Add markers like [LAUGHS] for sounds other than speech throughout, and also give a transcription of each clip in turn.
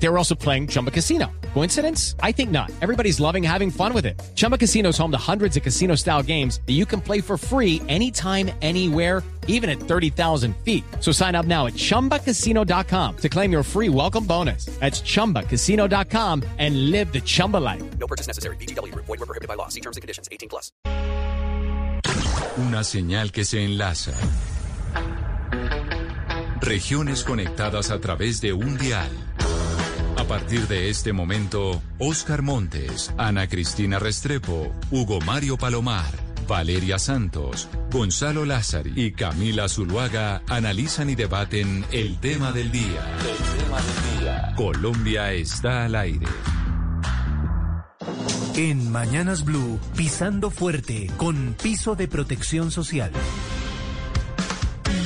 They were also playing Chumba Casino. Coincidence? I think not. Everybody's loving having fun with it. Chumba Casino is home to hundreds of casino style games that you can play for free anytime, anywhere, even at 30,000 feet. So sign up now at chumbacasino.com to claim your free welcome bonus. That's chumbacasino.com and live the Chumba life. No purchase necessary. BGW. Void were prohibited by law. See terms and conditions. 18 plus. Una señal que se enlaza. Regiones conectadas a través de un dial. A partir de este momento, Oscar Montes, Ana Cristina Restrepo, Hugo Mario Palomar, Valeria Santos, Gonzalo Lázari y Camila Zuluaga analizan y debaten. El tema del día. Colombia está al aire. En Mañanas Blue, pisando fuerte con piso de protección social.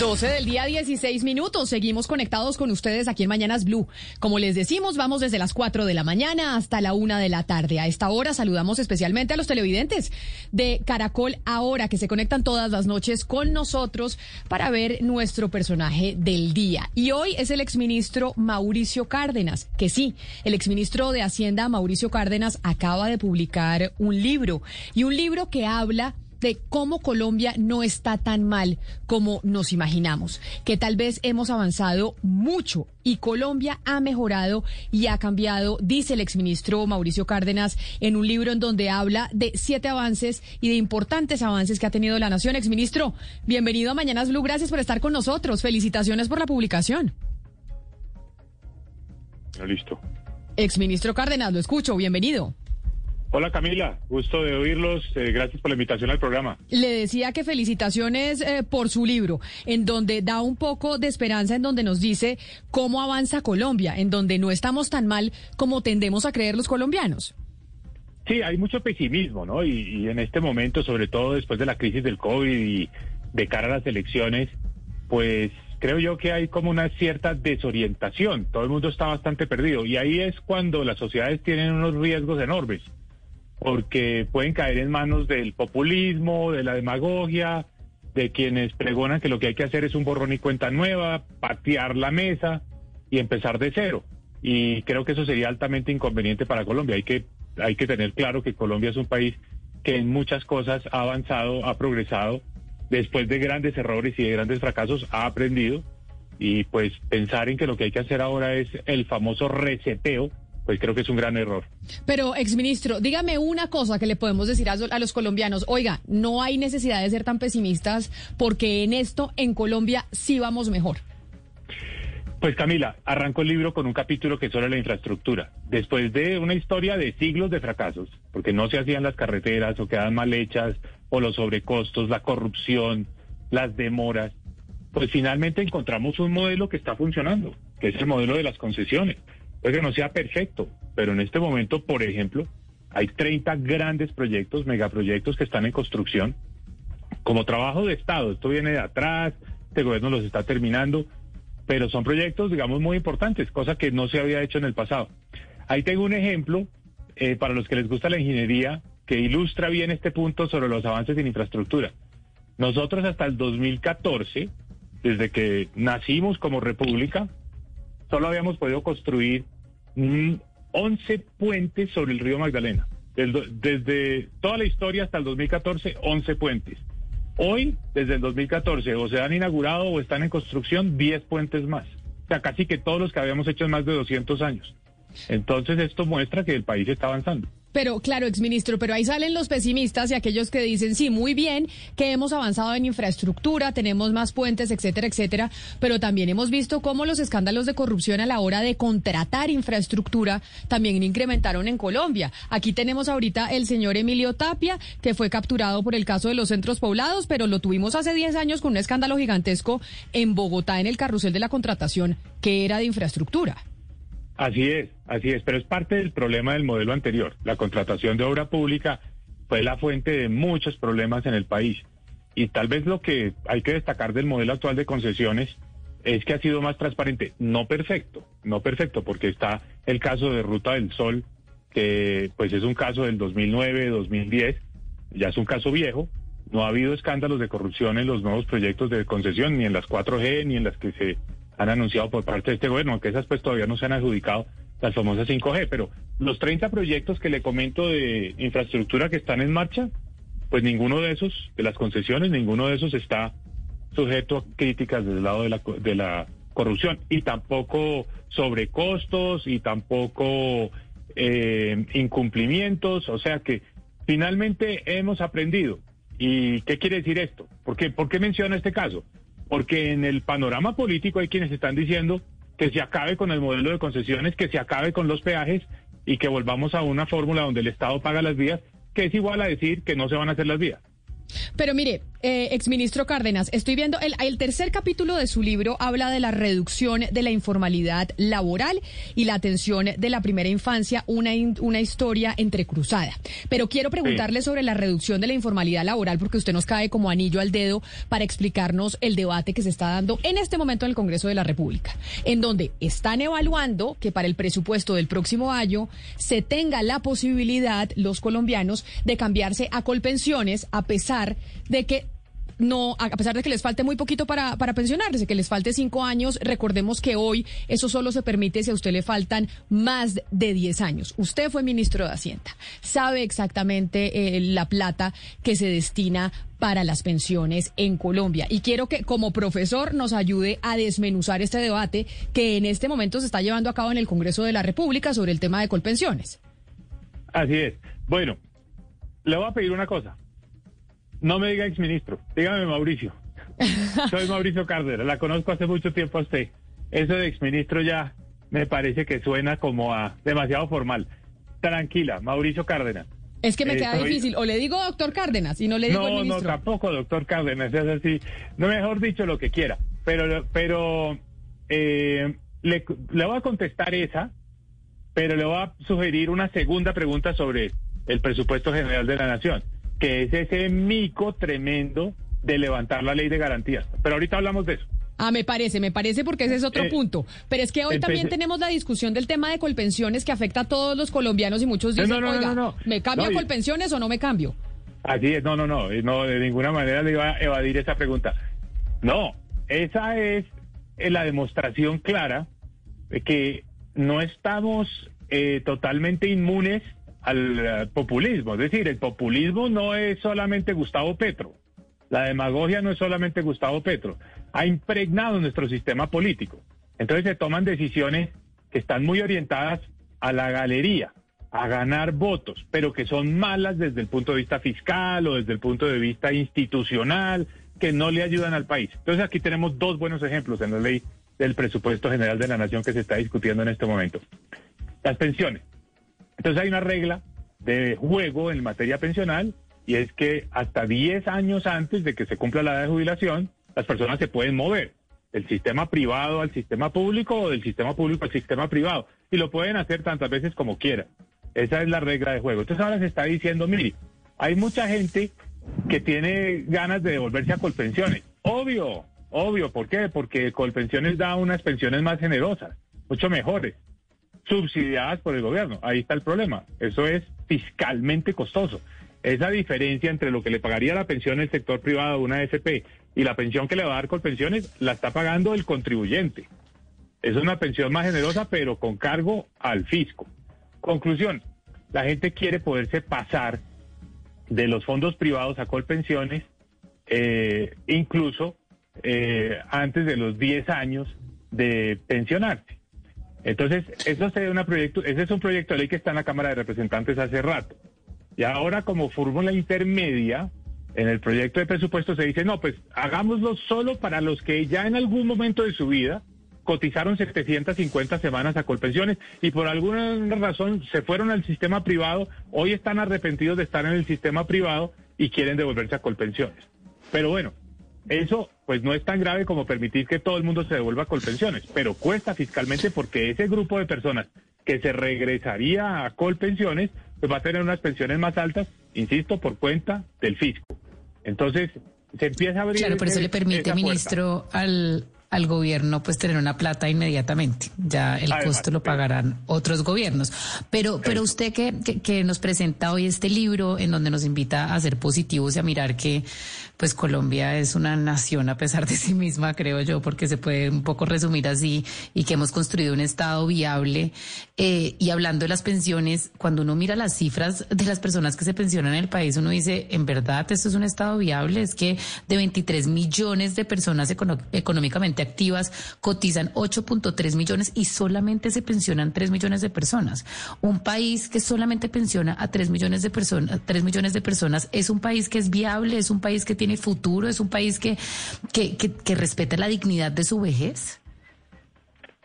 12 del día, 16 minutos. Seguimos conectados con ustedes aquí en Mañanas Blue. Como les decimos, vamos desde las 4 de la mañana hasta la 1 de la tarde. A esta hora saludamos especialmente a los televidentes de Caracol Ahora, que se conectan todas las noches con nosotros para ver nuestro personaje del día. Y hoy es el exministro Mauricio Cárdenas, que sí, el exministro de Hacienda Mauricio Cárdenas acaba de publicar un libro y un libro que habla de cómo Colombia no está tan mal como nos imaginamos, que tal vez hemos avanzado mucho y Colombia ha mejorado y ha cambiado, dice el exministro Mauricio Cárdenas en un libro en donde habla de siete avances y de importantes avances que ha tenido la nación. Exministro, bienvenido a Mañanas Blue, gracias por estar con nosotros, felicitaciones por la publicación. Listo. Exministro Cárdenas, lo escucho, bienvenido. Hola Camila, gusto de oírlos. Eh, gracias por la invitación al programa. Le decía que felicitaciones eh, por su libro, en donde da un poco de esperanza, en donde nos dice cómo avanza Colombia, en donde no estamos tan mal como tendemos a creer los colombianos. Sí, hay mucho pesimismo, ¿no? Y, y en este momento, sobre todo después de la crisis del COVID y de cara a las elecciones, pues creo yo que hay como una cierta desorientación. Todo el mundo está bastante perdido. Y ahí es cuando las sociedades tienen unos riesgos enormes porque pueden caer en manos del populismo, de la demagogia, de quienes pregonan que lo que hay que hacer es un borrón y cuenta nueva, patear la mesa y empezar de cero. Y creo que eso sería altamente inconveniente para Colombia. Hay que, hay que tener claro que Colombia es un país que en muchas cosas ha avanzado, ha progresado, después de grandes errores y de grandes fracasos, ha aprendido. Y pues pensar en que lo que hay que hacer ahora es el famoso reseteo, pues creo que es un gran error. Pero, exministro, dígame una cosa que le podemos decir a, a, los colombianos. Oiga, no hay necesidad de ser tan pesimistas porque en esto, en Colombia, sí vamos mejor. Pues Camila, arranco el libro con un capítulo que es sobre la infraestructura. Después de una historia de siglos de fracasos, porque no se hacían las carreteras o quedaban mal hechas, o los sobrecostos, la corrupción, las demoras, pues finalmente encontramos un modelo que está funcionando, que es el modelo de las concesiones. Puede que no sea perfecto, pero en este momento, por ejemplo, hay 30 grandes proyectos, megaproyectos que están en construcción como trabajo de Estado. Esto viene de atrás, este gobierno los está terminando, pero son proyectos, digamos, muy importantes, cosa que no se había hecho en el pasado. Ahí tengo un ejemplo eh, para los que les gusta la ingeniería que ilustra bien este punto sobre los avances en infraestructura. Nosotros hasta el 2014, desde que nacimos como república, solo habíamos podido construir 11 puentes sobre el río Magdalena. Desde, desde, toda la historia hasta el 2014, 11 puentes. Hoy, desde el 2014, o se han inaugurado o están en construcción 10 puentes más. O sea, casi que todos los que habíamos hecho en más de 200 años. Entonces, esto muestra que el país está avanzando. Pero claro, exministro, pero ahí salen los pesimistas y aquellos que dicen, sí, muy bien, que hemos avanzado en infraestructura, tenemos más puentes, etcétera, etcétera, pero también hemos visto cómo los escándalos de corrupción a la hora de contratar infraestructura también incrementaron en Colombia. Aquí tenemos ahorita el señor Emilio Tapia, que fue capturado por el caso de los centros poblados, pero lo tuvimos hace 10 años con un escándalo gigantesco en Bogotá en el carrusel de la contratación, que era de infraestructura. Así es, así es, pero es parte del problema del modelo anterior. La contratación de obra pública fue la fuente de muchos problemas en el país. Y tal vez lo que hay que destacar del modelo actual de concesiones es que ha sido más transparente, no perfecto, no perfecto, porque está el caso de Ruta del Sol, que pues es un caso del 2009, 2010, ya es un caso viejo, no ha habido escándalos de corrupción en los nuevos proyectos de concesión, ni en las 4G, ni en las que se han anunciado por parte de este gobierno, aunque esas pues todavía no se han adjudicado las famosas 5G, pero los 30 proyectos que le comento de infraestructura que están en marcha, pues ninguno de esos, de las concesiones, ninguno de esos está sujeto a críticas desde el lado de la, de la corrupción y tampoco sobrecostos y tampoco eh, incumplimientos, o sea que finalmente hemos aprendido. ¿Y qué quiere decir esto? ¿Por qué, ¿Por qué menciona este caso? Porque en el panorama político hay quienes están diciendo que se acabe con el modelo de concesiones, que se acabe con los peajes y que volvamos a una fórmula donde el Estado paga las vías, que es igual a decir que no se van a hacer las vías. Pero mire, eh, exministro Cárdenas, estoy viendo el, el, tercer capítulo de su libro habla de la reducción de la informalidad laboral y la atención de la primera infancia, una, una historia entrecruzada. Pero quiero preguntarle sí. sobre la reducción de la informalidad laboral porque usted nos cae como anillo al dedo para explicarnos el debate que se está dando en este momento en el Congreso de la República, en donde están evaluando que para el presupuesto del próximo año se tenga la posibilidad los colombianos de cambiarse a colpensiones a pesar de que no, a pesar de que les falte muy poquito para, para pensionarse, que les falte cinco años, recordemos que hoy eso solo se permite si a usted le faltan más de diez años. Usted fue ministro de Hacienda, sabe exactamente eh, la plata que se destina para las pensiones en Colombia. Y quiero que como profesor nos ayude a desmenuzar este debate que en este momento se está llevando a cabo en el Congreso de la República sobre el tema de colpensiones. Así es. Bueno, le voy a pedir una cosa. No me diga exministro, dígame Mauricio. Soy Mauricio Cárdenas, la conozco hace mucho tiempo a usted. Eso de exministro ya me parece que suena como a demasiado formal. Tranquila, Mauricio Cárdenas. Es que me queda eh, soy... difícil. O le digo doctor Cárdenas y no le digo no, el ministro. No, tampoco doctor Cárdenas, es así. No, mejor dicho, lo que quiera. Pero, pero eh, le, le voy a contestar esa, pero le voy a sugerir una segunda pregunta sobre el presupuesto general de la Nación que es ese mico tremendo de levantar la ley de garantías. Pero ahorita hablamos de eso. Ah, me parece, me parece porque ese es otro eh, punto. Pero es que hoy también tenemos la discusión del tema de colpensiones que afecta a todos los colombianos y muchos dicen, no, no, oiga, no, ¿me cambio a colpensiones o no me cambio? Así es, no, no, no, no, de ninguna manera le iba a evadir esa pregunta. No, esa es la demostración clara de que no estamos eh, totalmente inmunes al populismo. Es decir, el populismo no es solamente Gustavo Petro. La demagogia no es solamente Gustavo Petro. Ha impregnado nuestro sistema político. Entonces se toman decisiones que están muy orientadas a la galería, a ganar votos, pero que son malas desde el punto de vista fiscal o desde el punto de vista institucional, que no le ayudan al país. Entonces aquí tenemos dos buenos ejemplos en la ley del presupuesto general de la nación que se está discutiendo en este momento. Las pensiones. Entonces hay una regla de juego en materia pensional y es que hasta 10 años antes de que se cumpla la edad de jubilación, las personas se pueden mover del sistema privado al sistema público o del sistema público al sistema privado y lo pueden hacer tantas veces como quieran. Esa es la regla de juego. Entonces ahora se está diciendo, mire, hay mucha gente que tiene ganas de devolverse a Colpensiones. Obvio, obvio. ¿Por qué? Porque Colpensiones da unas pensiones más generosas, mucho mejores subsidiadas por el gobierno. Ahí está el problema. Eso es fiscalmente costoso. Esa diferencia entre lo que le pagaría la pensión el sector privado, una AFP, y la pensión que le va a dar con pensiones, la está pagando el contribuyente. Es una pensión más generosa, pero con cargo al fisco. Conclusión, la gente quiere poderse pasar de los fondos privados a Colpensiones, eh, incluso eh, antes de los 10 años de pensionarse. Entonces, eso es una proyecto, ese es un proyecto de ley que está en la Cámara de Representantes hace rato. Y ahora, como fórmula intermedia, en el proyecto de presupuesto se dice, no, pues hagámoslo solo para los que ya en algún momento de su vida cotizaron 750 semanas a Colpensiones y por alguna razón se fueron al sistema privado, hoy están arrepentidos de estar en el sistema privado y quieren devolverse a Colpensiones. Pero bueno, eso pues no es tan grave como permitir que todo el mundo se devuelva con pensiones, pero cuesta fiscalmente porque ese grupo de personas que se regresaría a colpensiones, pues va a tener unas pensiones más altas, insisto, por cuenta del fisco. Entonces, se empieza a abrir... Claro, por eso le permite, ministro, al, al gobierno pues tener una plata inmediatamente. Ya el Además, costo lo sí. pagarán otros gobiernos. Pero, pero usted que, que, que nos presenta hoy este libro en donde nos invita a ser positivos y a mirar que pues Colombia es una nación a pesar de sí misma, creo yo, porque se puede un poco resumir así y que hemos construido un Estado viable. Eh, y hablando de las pensiones, cuando uno mira las cifras de las personas que se pensionan en el país, uno dice, en verdad, esto es un Estado viable. Es que de 23 millones de personas económicamente activas cotizan 8.3 millones y solamente se pensionan 3 millones de personas. Un país que solamente pensiona a 3 millones de personas, 3 millones de personas es un país que es viable, es un país que tiene futuro, es un país que, que, que, que respeta la dignidad de su vejez.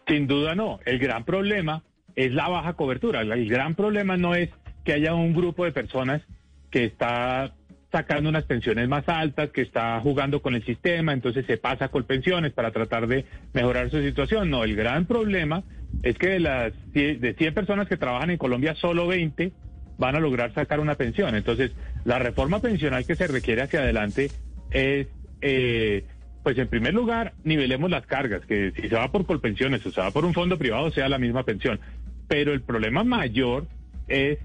Sin duda no. El gran problema es la baja cobertura. El gran problema no es que haya un grupo de personas que está sacando unas pensiones más altas, que está jugando con el sistema, entonces se pasa con pensiones para tratar de mejorar su situación. No, el gran problema es que de las de 100 personas que trabajan en Colombia, solo 20 van a lograr sacar una pensión. Entonces, la reforma pensional que se requiere hacia adelante es, eh, pues en primer lugar, nivelemos las cargas, que si se va por colpensiones o se va por un fondo privado, sea la misma pensión. Pero el problema mayor es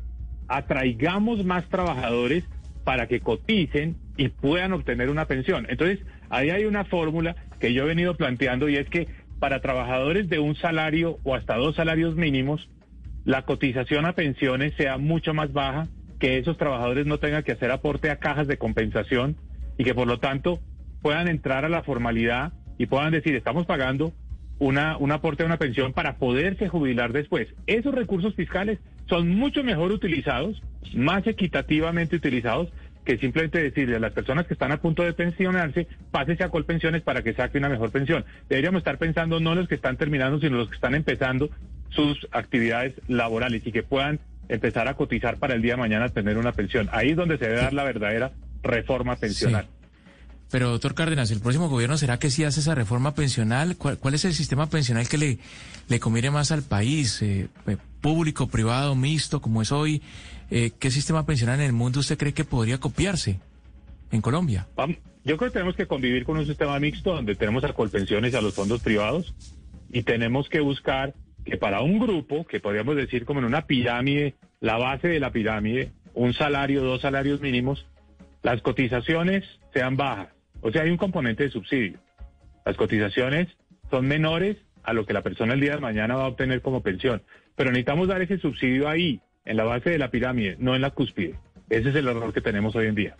atraigamos más trabajadores para que coticen y puedan obtener una pensión. Entonces, ahí hay una fórmula que yo he venido planteando y es que para trabajadores de un salario o hasta dos salarios mínimos, la cotización a pensiones sea mucho más baja, que esos trabajadores no tengan que hacer aporte a cajas de compensación y que por lo tanto puedan entrar a la formalidad y puedan decir, estamos pagando una, un aporte a una pensión para poderse jubilar después. Esos recursos fiscales son mucho mejor utilizados, más equitativamente utilizados, que simplemente decirle a las personas que están a punto de pensionarse, pásese a Colpensiones para que saque una mejor pensión. Deberíamos estar pensando no los que están terminando, sino los que están empezando sus actividades laborales y que puedan empezar a cotizar para el día de mañana tener una pensión. Ahí es donde se debe dar la verdadera reforma pensional. Pero, doctor Cárdenas, ¿el próximo gobierno será que sí hace esa reforma pensional? ¿Cuál, es el sistema pensional que le, le conviene más al país? Eh, eh, ¿Público, privado, mixto, como es hoy? Eh, ¿Qué sistema pensional en el mundo usted cree que podría copiarse en Colombia? Yo creo que tenemos que convivir con un sistema mixto donde tenemos a colpensiones y a los fondos privados y tenemos que buscar que para un grupo, que podríamos decir como en una pirámide, la base de la pirámide, un salario, dos salarios mínimos, las cotizaciones sean bajas. O sea, hay un componente de subsidio. Las cotizaciones son menores a lo que la persona el día de mañana va a obtener como pensión. Pero necesitamos dar ese subsidio ahí, en la base de la pirámide, no en la cúspide. Ese es el error que tenemos hoy en día.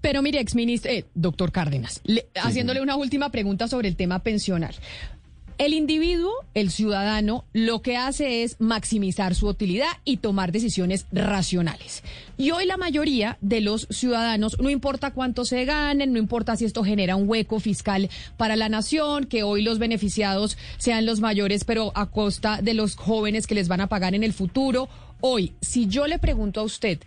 Pero mire, exministro, eh, doctor Cárdenas, le- haciéndole una última pregunta sobre el tema pensional. El individuo, el ciudadano, lo que hace es maximizar su utilidad y tomar decisiones racionales. Y hoy la mayoría de los ciudadanos, no importa cuánto se ganen, no importa si esto genera un hueco fiscal para la nación, que hoy los beneficiados sean los mayores, pero a costa de los jóvenes que les van a pagar en el futuro. Hoy, si yo le pregunto a usted,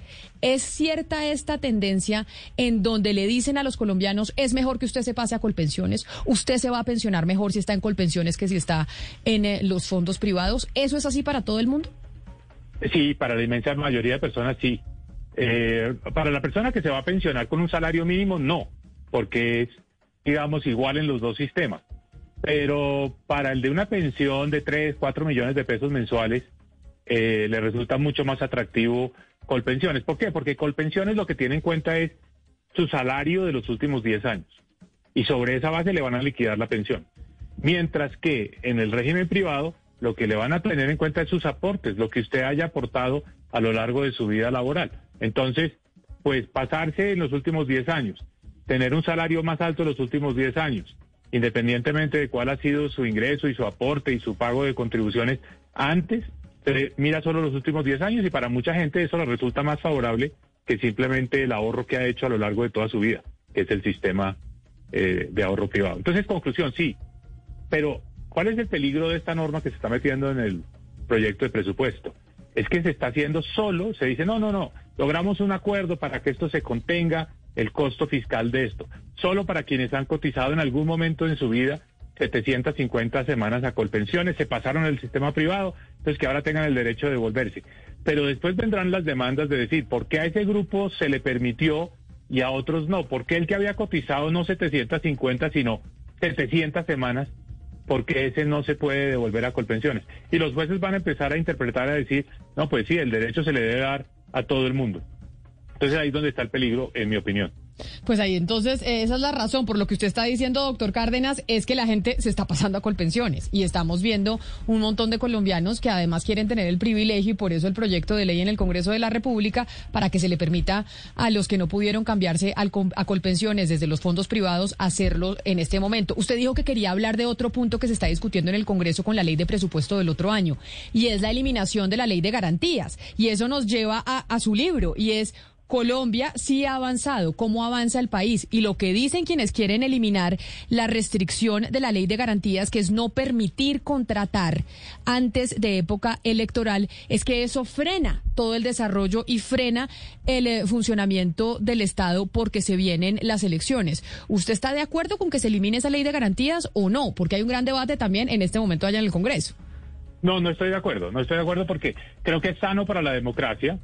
¿es cierta esta tendencia en donde le dicen a los colombianos es mejor que usted se pase a colpensiones? ¿Usted se va a pensionar mejor si está en colpensiones que si está en eh, los fondos privados? ¿Eso es así para todo el mundo? Sí, para la inmensa mayoría de personas sí. Eh, para la persona que se va a pensionar con un salario mínimo, no, porque es, digamos, igual en los dos sistemas. Pero para el de una pensión de 3, 4 millones de pesos mensuales, eh, le resulta mucho más atractivo Colpensiones. ¿Por qué? Porque Colpensiones lo que tiene en cuenta es su salario de los últimos 10 años. Y sobre esa base le van a liquidar la pensión. Mientras que en el régimen privado lo que le van a tener en cuenta es sus aportes, lo que usted haya aportado a lo largo de su vida laboral. Entonces, pues pasarse en los últimos 10 años, tener un salario más alto en los últimos 10 años, independientemente de cuál ha sido su ingreso y su aporte y su pago de contribuciones antes, mira solo los últimos 10 años y para mucha gente eso le resulta más favorable que simplemente el ahorro que ha hecho a lo largo de toda su vida, que es el sistema eh, de ahorro privado. Entonces, conclusión, sí, pero ¿cuál es el peligro de esta norma que se está metiendo en el proyecto de presupuesto? Es que se está haciendo solo, se dice, no, no, no, logramos un acuerdo para que esto se contenga el costo fiscal de esto, solo para quienes han cotizado en algún momento en su vida 750 semanas a colpensiones, se pasaron al sistema privado, entonces que ahora tengan el derecho de devolverse. Pero después vendrán las demandas de decir, ¿por qué a ese grupo se le permitió y a otros no? ¿Por qué el que había cotizado no 750, sino 700 semanas porque ese no se puede devolver a Colpensiones. Y los jueces van a empezar a interpretar, a decir, no, pues sí, el derecho se le debe dar a todo el mundo. Entonces ahí es donde está el peligro, en mi opinión. Pues ahí entonces eh, esa es la razón por lo que usted está diciendo, doctor Cárdenas, es que la gente se está pasando a colpensiones y estamos viendo un montón de colombianos que además quieren tener el privilegio y por eso el proyecto de ley en el Congreso de la República para que se le permita a los que no pudieron cambiarse a colpensiones desde los fondos privados hacerlo en este momento. Usted dijo que quería hablar de otro punto que se está discutiendo en el Congreso con la ley de presupuesto del otro año y es la eliminación de la ley de garantías y eso nos lleva a su libro y es Colombia sí ha avanzado, cómo avanza el país y lo que dicen quienes quieren eliminar la restricción de la ley de garantías, que es no permitir contratar antes de época electoral, es que eso frena todo el desarrollo y frena el eh, funcionamiento del Estado porque se vienen las elecciones. ¿Usted está de acuerdo con que se elimine esa ley de garantías o no? Porque hay un gran debate también en este momento allá en el Congreso. No, no estoy de acuerdo, no estoy de acuerdo porque creo que es sano para la democracia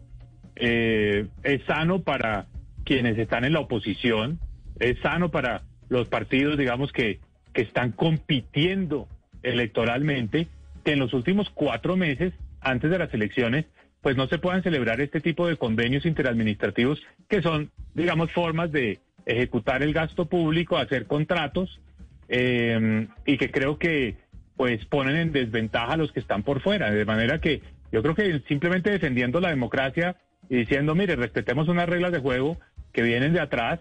eh, es sano para quienes están en la oposición, es sano para los partidos, digamos, que, que están compitiendo electoralmente, que en los últimos cuatro meses, antes de las elecciones, pues no se puedan celebrar este tipo de convenios interadministrativos que son, digamos, formas de ejecutar el gasto público, hacer contratos, eh, y que creo que pues ponen en desventaja a los que están por fuera. De manera que yo creo que simplemente defendiendo la democracia diciendo, mire, respetemos unas reglas de juego que vienen de atrás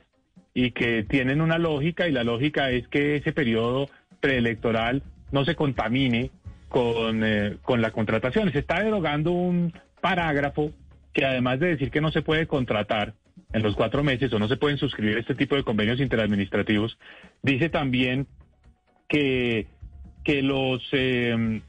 y que tienen una lógica y la lógica es que ese periodo preelectoral no se contamine con, eh, con la contratación. Se está derogando un parágrafo que además de decir que no se puede contratar en los cuatro meses o no se pueden suscribir este tipo de convenios interadministrativos, dice también que, que los eh,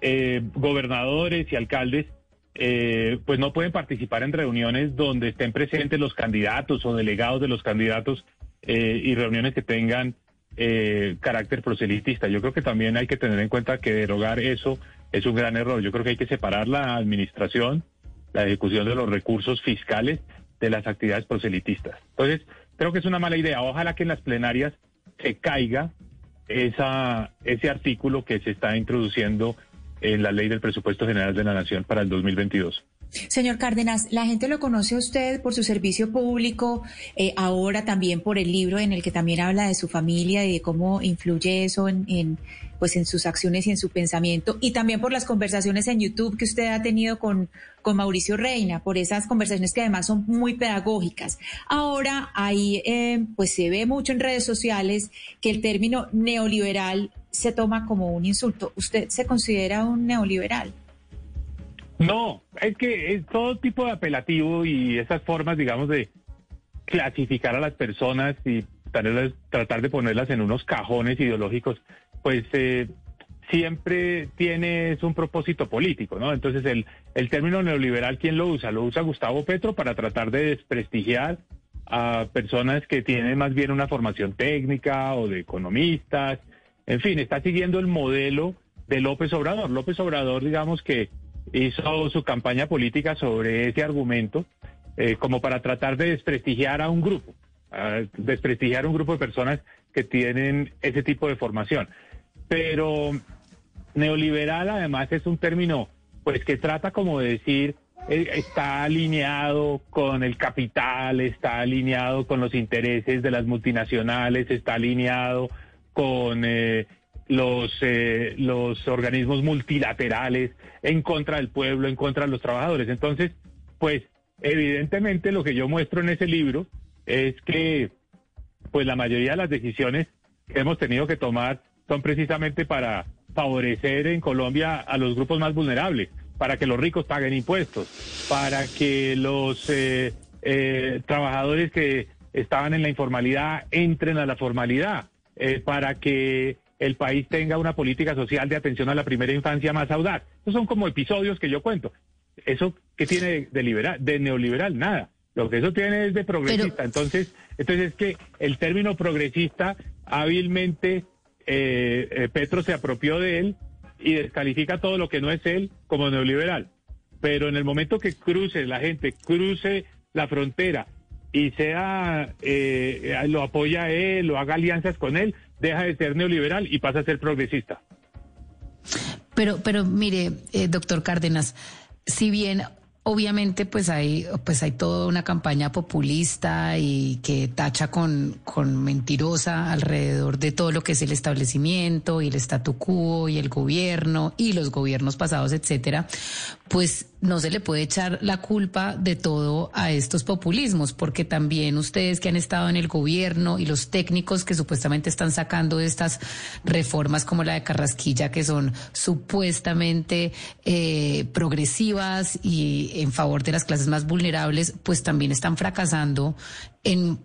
eh, gobernadores y alcaldes eh, pues no pueden participar en reuniones donde estén presentes los candidatos o delegados de los candidatos eh, y reuniones que tengan eh, carácter proselitista. Yo creo que también hay que tener en cuenta que derogar eso es un gran error. Yo creo que hay que separar la administración, la ejecución de los recursos fiscales de las actividades proselitistas. Entonces, creo que es una mala idea. Ojalá que en las plenarias se caiga esa, ese artículo que se está introduciendo en la ley del presupuesto general de la Nación para el 2022. Señor Cárdenas, la gente lo conoce a usted por su servicio público, eh, ahora también por el libro en el que también habla de su familia y de cómo influye eso en, pues en sus acciones y en su pensamiento, y también por las conversaciones en YouTube que usted ha tenido con, Mauricio Reina, por esas conversaciones que además son muy pedagógicas. Ahora ahí eh, pues se ve mucho en redes sociales que el término neoliberal se toma como un insulto. ¿Usted se considera un neoliberal? No, es que es todo tipo de apelativo y esas formas, digamos, de clasificar a las personas y tratar de ponerlas en unos cajones ideológicos, pues eh, siempre tiene un propósito político, ¿no? Entonces el, el término neoliberal, ¿quién lo usa? Lo usa Gustavo Petro para tratar de desprestigiar a personas que tienen más bien una formación técnica o de economistas. En fin, está siguiendo el modelo de López Obrador. López Obrador, digamos que hizo su campaña política sobre ese argumento eh, como para tratar de desprestigiar a un grupo, desprestigiar a un grupo de personas que tienen ese tipo de formación. Pero neoliberal además es un término pues que trata como de decir eh, está alineado con el capital, está alineado con los intereses de las multinacionales, está alineado con eh, los, eh, los organismos multilaterales en contra del pueblo, en contra de los trabajadores. Entonces, pues evidentemente lo que yo muestro en ese libro es que pues la mayoría de las decisiones que hemos tenido que tomar son precisamente para favorecer en Colombia a los grupos más vulnerables, para que los ricos paguen impuestos, para que los eh, eh, trabajadores que estaban en la informalidad entren a la formalidad, para que el país tenga una política social de atención a la primera infancia más audaz. Esos son como episodios que yo cuento. ¿Eso qué tiene de, liberal, de neoliberal? Nada. Lo que eso tiene es de progresista. Entonces, entonces es que el término progresista hábilmente eh, eh, Petro se apropió de él y descalifica todo lo que no es él como neoliberal. Pero en el momento que cruce la gente, cruce la frontera y sea, eh, lo apoya él o haga alianzas con él, deja de ser neoliberal y pasa a ser progresista. Pero, pero mire, eh, doctor Cárdenas, si bien Obviamente, pues hay, pues hay toda una campaña populista y que tacha con, con mentirosa alrededor de todo lo que es el establecimiento y el statu quo y el gobierno y los gobiernos pasados, etcétera. Pues no se le puede echar la culpa de todo a estos populismos, porque también ustedes que han estado en el gobierno y los técnicos que supuestamente están sacando estas reformas como la de Carrasquilla, que son supuestamente eh, progresivas y en favor de las clases más vulnerables, pues también están fracasando en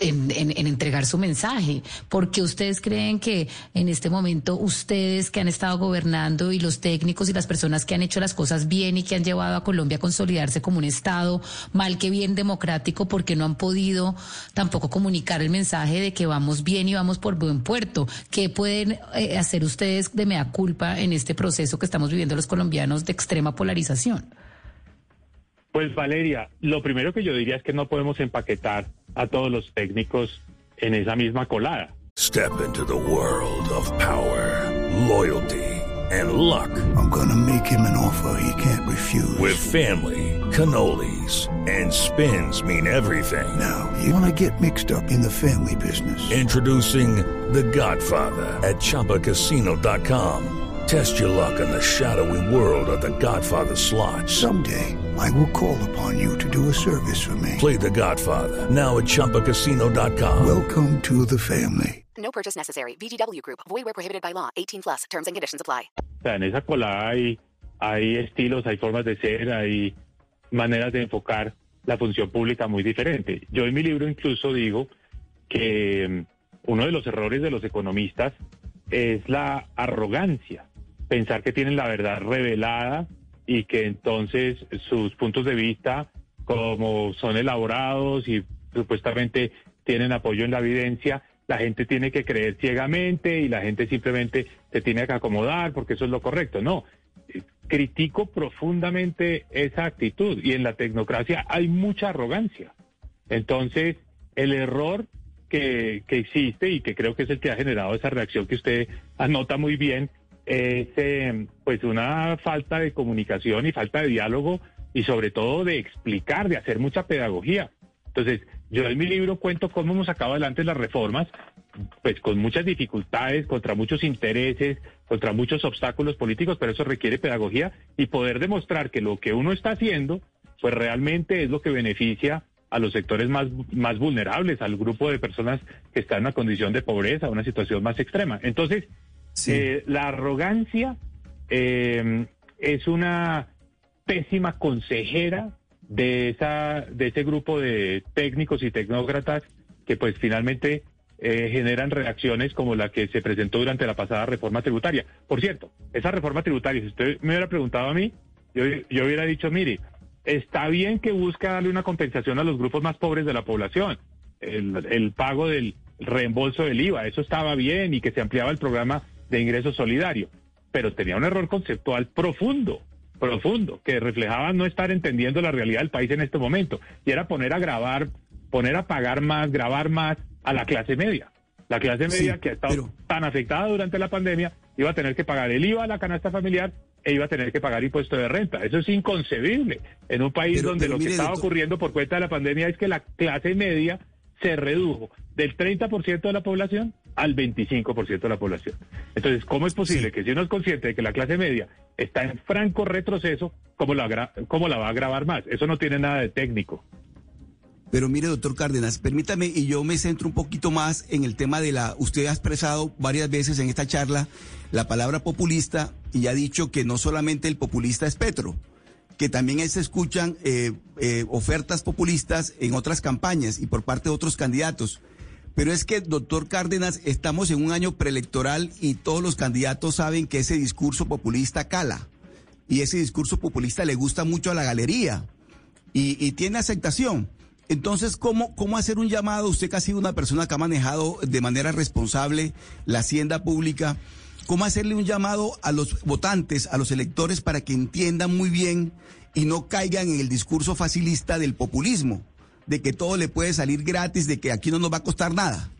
en, en, entregar su mensaje, porque ustedes creen que en este momento ustedes que han estado gobernando y los técnicos y las personas que han hecho las cosas bien y que han llevado a Colombia a consolidarse como un Estado mal que bien democrático, porque no han podido tampoco comunicar el mensaje de que vamos bien y vamos por buen puerto. ¿Qué pueden eh, hacer ustedes de mea culpa en este proceso que estamos viviendo los colombianos de extrema polarización? Pues Valeria, lo primero que yo diría es que no podemos empaquetar a todos los técnicos en esa misma colada. Step into the world of power, loyalty and luck. I'm gonna make him an offer he can't refuse. With family, cannolis and spins mean everything. Now, you wanna get mixed up in the family business. Introducing The Godfather at chapacasino.com. Test your luck in the shadowy world of The Godfather slot. Someday I will call upon you to do a service for me. Play the Godfather. Now at Chumpacasino.com. Welcome to the family. No purchase necessary. VGW Group. Void where prohibited by law. 18 plus. Terms and conditions apply. O sea, en esa colada hay, hay estilos, hay formas de ser, hay maneras de enfocar la función pública muy diferente. Yo en mi libro incluso digo que mm, uno de los errores de los economistas es la arrogancia. Pensar que tienen la verdad revelada y que entonces sus puntos de vista, como son elaborados y supuestamente tienen apoyo en la evidencia, la gente tiene que creer ciegamente y la gente simplemente se tiene que acomodar porque eso es lo correcto. No, critico profundamente esa actitud y en la tecnocracia hay mucha arrogancia. Entonces, el error que, que existe y que creo que es el que ha generado esa reacción que usted anota muy bien es eh, pues una falta de comunicación y falta de diálogo y sobre todo de explicar, de hacer mucha pedagogía. Entonces, yo en mi libro cuento cómo hemos sacado adelante las reformas, pues con muchas dificultades, contra muchos intereses, contra muchos obstáculos políticos, pero eso requiere pedagogía y poder demostrar que lo que uno está haciendo, pues realmente es lo que beneficia a los sectores más, más vulnerables, al grupo de personas que están en una condición de pobreza, una situación más extrema. Entonces, eh, la arrogancia eh, es una pésima consejera de esa de ese grupo de técnicos y tecnócratas que pues finalmente eh, generan reacciones como la que se presentó durante la pasada reforma tributaria. Por cierto, esa reforma tributaria, si usted me hubiera preguntado a mí, yo, yo hubiera dicho, mire, está bien que busca darle una compensación a los grupos más pobres de la población, el, el pago del reembolso del IVA, eso estaba bien y que se ampliaba el programa de ingreso solidario, pero tenía un error conceptual profundo, profundo, que reflejaba no estar entendiendo la realidad del país en este momento, y era poner a grabar, poner a pagar más, grabar más a la clase media. La clase media que ha estado tan afectada durante la pandemia iba a tener que pagar el IVA a la canasta familiar e iba a tener que pagar impuesto de renta. Eso es inconcebible en un país donde lo que estaba ocurriendo por cuenta de la pandemia es que la clase media se redujo del 30% de la población al 25% de la población. Entonces, ¿cómo es posible que si uno es consciente de que la clase media está en franco retroceso, ¿cómo la, cómo la va a agravar más? Eso no tiene nada de técnico. Pero mire, doctor Cárdenas, permítame y yo me centro un poquito más en el tema de la. Usted ha expresado varias veces en esta charla la palabra populista y ha dicho que no solamente el populista es Petro, que también se escuchan eh, eh, ofertas populistas en otras campañas y por parte de otros candidatos. Pero es que, doctor Cárdenas, estamos en un año preelectoral y todos los candidatos saben que ese discurso populista cala. Y ese discurso populista le gusta mucho a la galería y, tiene aceptación. Entonces, ¿cómo, ¿cómo hacer un llamado? Usted que ha sido una persona que ha manejado de manera responsable la hacienda pública, ¿cómo hacerle un llamado a los votantes, a los electores, para que entiendan muy bien y no caigan en el discurso facilista del populismo? De que todo le puede salir gratis, de que aquí no nos va a costar nada.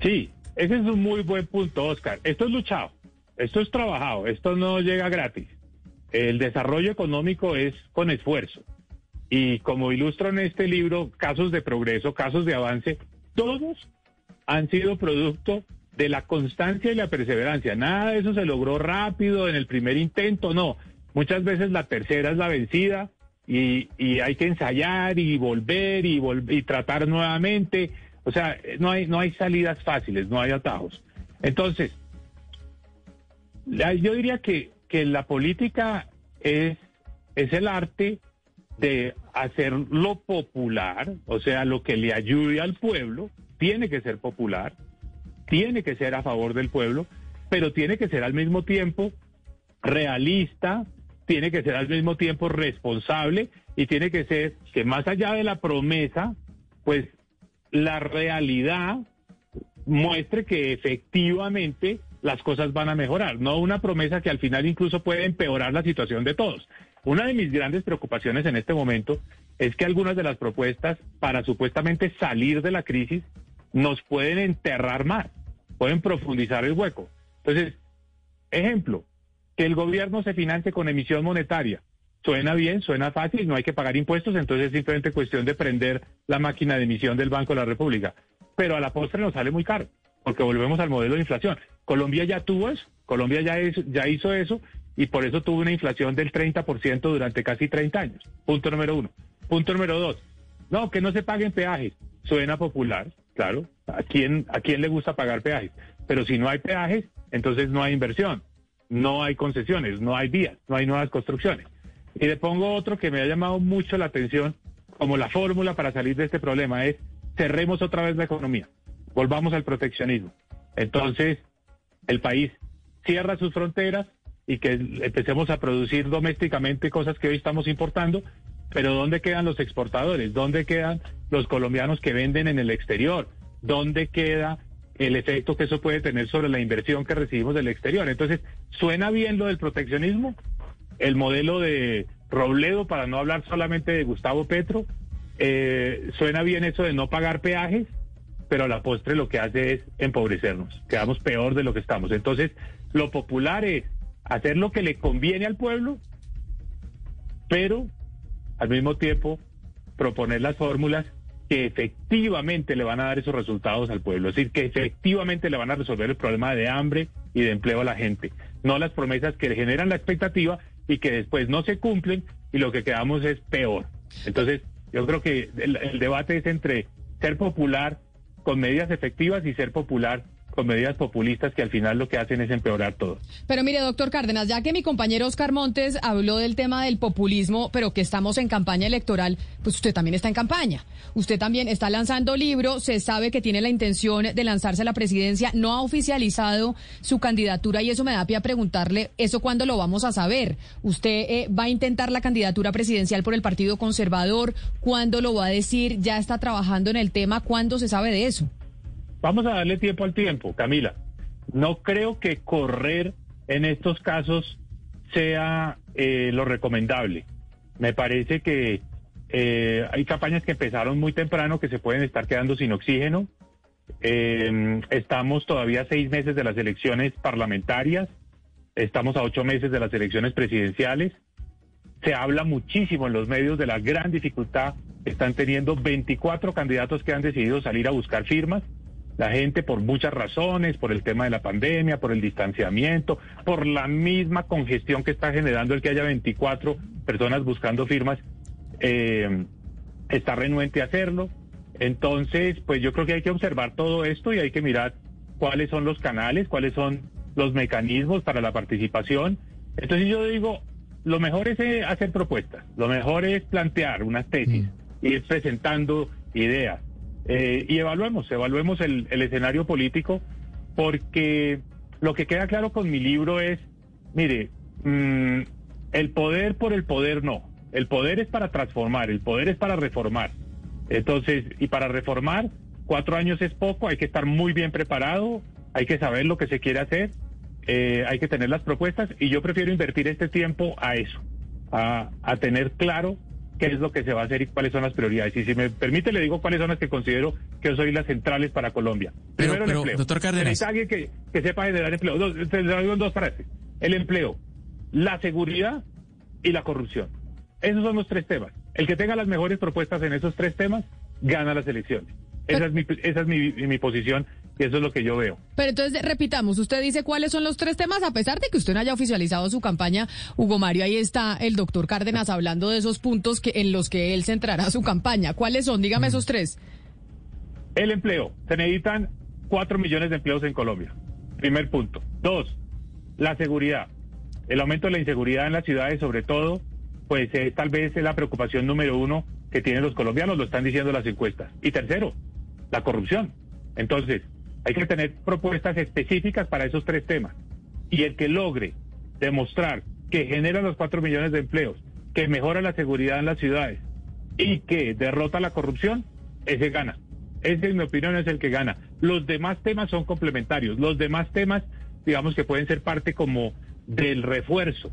Sí, ese es un muy buen punto, Oscar. Esto es luchado, esto es trabajado, esto no llega gratis. El desarrollo económico es con esfuerzo. Y como ilustro en este libro, casos de progreso, casos de avance, todos han sido producto de la constancia y la perseverancia. Nada de eso se logró rápido en el primer intento, no. Muchas veces la tercera es la vencida y, y hay que ensayar y volver y, vol- y tratar nuevamente. O sea, no hay, no hay salidas fáciles, no hay atajos. Entonces, yo diría que, que la política es, es el arte de hacerlo popular, o sea, lo que le ayude al pueblo, tiene que ser popular, tiene que ser a favor del pueblo, pero tiene que ser al mismo tiempo realista, tiene que ser al mismo tiempo responsable y tiene que ser que más allá de la promesa, pues la realidad muestre que efectivamente las cosas van a mejorar, no una promesa que al final incluso puede empeorar la situación de todos. Una de mis grandes preocupaciones en este momento es que algunas de las propuestas para supuestamente salir de la crisis nos pueden enterrar más, pueden profundizar el hueco. Entonces, ejemplo, que el gobierno se financie con emisión monetaria. Suena bien, suena fácil, no hay que pagar impuestos, entonces es simplemente cuestión de prender la máquina de emisión del Banco de la República. Pero a la postre nos sale muy caro, porque volvemos al modelo de inflación. Colombia ya tuvo eso, Colombia ya, ya hizo eso y por eso tuvo una inflación del 30% durante casi 30 años. Punto número uno. Punto número dos. No, que no se paguen peajes. Suena popular, claro. ¿A quién, ¿A quién le gusta pagar peajes? Pero si no hay peajes, entonces no hay inversión, no hay concesiones, no hay vías, no hay nuevas construcciones. Y le pongo otro que me ha llamado mucho la atención como la fórmula para salir de este problema es cerremos otra vez la economía, volvamos al proteccionismo. Entonces, el país cierra sus fronteras y que empecemos a producir domésticamente cosas que hoy estamos importando, pero ¿dónde quedan los exportadores? ¿Dónde quedan los colombianos que venden en el exterior? ¿Dónde queda el efecto que eso puede tener sobre la inversión que recibimos del exterior? Entonces, ¿suena bien lo del proteccionismo? El modelo de Robledo, para no hablar solamente de Gustavo Petro, eh, suena bien eso de no pagar peajes, pero a la postre lo que hace es empobrecernos, quedamos peor de lo que estamos. Entonces, lo popular es hacer lo que le conviene al pueblo, pero al mismo tiempo proponer las fórmulas que efectivamente le van a dar esos resultados al pueblo, es decir, que efectivamente le van a resolver el problema de hambre y de empleo a la gente, no las promesas que generan la expectativa y que después no se cumplen y lo que quedamos es peor. Entonces, yo creo que el debate es entre ser popular con medidas efectivas y ser popular con medidas populistas que al final lo que hacen es empeorar todo. Pero mire, doctor Cárdenas, ya que mi compañero Oscar Montes habló del tema del populismo, pero que estamos en campaña electoral, pues usted también está en campaña. Usted también está lanzando libro, se sabe que tiene la intención de lanzarse a la presidencia, no ha oficializado su candidatura y eso me da pie a preguntarle, ¿eso cuándo lo vamos a saber? ¿Usted eh, va a intentar la candidatura presidencial por el Partido Conservador? ¿Cuándo lo va a decir? ¿Ya está trabajando en el tema? ¿Cuándo se sabe de eso? Vamos a darle tiempo al tiempo, Camila. No creo que correr en estos casos sea eh, lo recomendable. Me parece que eh, hay campañas que empezaron muy temprano que se pueden estar quedando sin oxígeno. Eh, estamos todavía a seis meses de las elecciones parlamentarias. Estamos a ocho meses de las elecciones presidenciales. Se habla muchísimo en los medios de la gran dificultad que están teniendo 24 candidatos que han decidido salir a buscar firmas. La gente por muchas razones, por el tema de la pandemia, por el distanciamiento, por la misma congestión que está generando el que haya 24 personas buscando firmas, eh, está renuente a hacerlo. Entonces, pues yo creo que hay que observar todo esto y hay que mirar cuáles son los canales, cuáles son los mecanismos para la participación. Entonces yo digo, lo mejor es eh, hacer propuestas, lo mejor es plantear unas tesis, ir presentando ideas. Eh, y evaluemos, evaluemos el, el escenario político, porque lo que queda claro con mi libro es, mire, mm, el poder por el poder no, el poder es para transformar, el poder es para reformar. Entonces, y para reformar, cuatro años es poco, hay que estar muy bien preparado, hay que saber lo que se quiere hacer, eh, hay que tener las propuestas y yo prefiero invertir este tiempo a eso, a, a tener claro qué es lo que se va a hacer y cuáles son las prioridades. Y si me permite, le digo cuáles son las que considero que son las centrales para Colombia. Pero, Primero, el pero, empleo. doctor Cárdenas. Alguien que, que sepa generar empleo. Dos, te lo digo en dos frases. El empleo, la seguridad y la corrupción. Esos son los tres temas. El que tenga las mejores propuestas en esos tres temas, gana las elecciones. Esa es mi, esa es mi, mi posición y eso es lo que yo veo. Pero entonces repitamos, usted dice cuáles son los tres temas, a pesar de que usted no haya oficializado su campaña, Hugo Mario, ahí está el doctor Cárdenas hablando de esos puntos que, en los que él centrará su campaña. ¿Cuáles son? Dígame esos tres. El empleo. Se necesitan cuatro millones de empleos en Colombia. Primer punto. Dos, la seguridad. El aumento de la inseguridad en las ciudades, sobre todo, pues eh, tal vez es la preocupación número uno que tienen los colombianos, lo están diciendo las encuestas. Y tercero, la corrupción. Entonces, hay que tener propuestas específicas para esos tres temas. Y el que logre demostrar que genera los cuatro millones de empleos, que mejora la seguridad en las ciudades y que derrota la corrupción, ese gana. Ese, en mi opinión, es el que gana. Los demás temas son complementarios. Los demás temas, digamos que pueden ser parte como del refuerzo.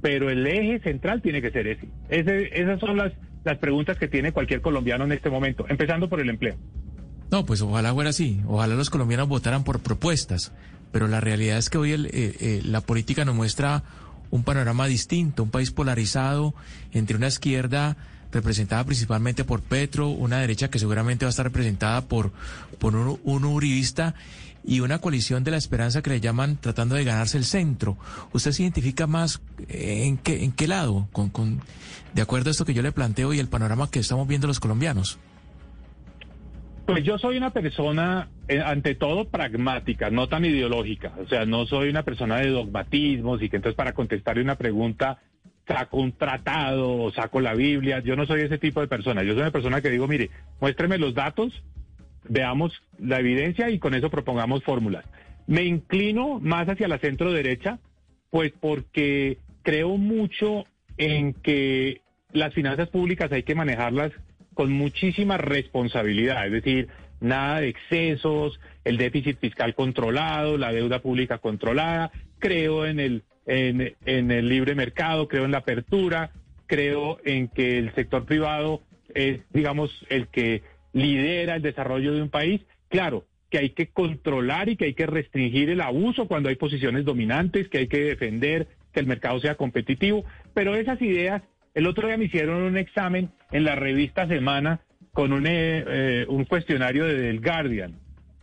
Pero el eje central tiene que ser ese. ese esas son las, las preguntas que tiene cualquier colombiano en este momento, empezando por el empleo. No, pues ojalá fuera así. Ojalá los colombianos votaran por propuestas. Pero la realidad es que hoy el, eh, eh, la política nos muestra un panorama distinto, un país polarizado entre una izquierda representada principalmente por Petro, una derecha que seguramente va a estar representada por, por un, uribista y una coalición de la esperanza que le llaman tratando de ganarse el centro. ¿Usted se identifica más eh, en qué, en qué lado, con, con, de acuerdo a esto que yo le planteo y el panorama que estamos viendo los colombianos? Pues yo soy una persona, eh, ante todo, pragmática, no tan ideológica. O sea, no soy una persona de dogmatismos y que entonces para contestarle una pregunta saco un tratado o saco la Biblia. Yo no soy ese tipo de persona. Yo soy una persona que digo, mire, muéstreme los datos, veamos la evidencia y con eso propongamos fórmulas. Me inclino más hacia la centro derecha, pues porque creo mucho en que las finanzas públicas hay que manejarlas con muchísima responsabilidad, es decir, nada de excesos, el déficit fiscal controlado, la deuda pública controlada, creo en el, en, en el libre mercado, creo en la apertura, creo en que el sector privado es, digamos, el que lidera el desarrollo de un país. Claro, que hay que controlar y que hay que restringir el abuso cuando hay posiciones dominantes, que hay que defender que el mercado sea competitivo, pero esas ideas el otro día me hicieron un examen en la revista Semana con un, eh, eh, un cuestionario de del Guardian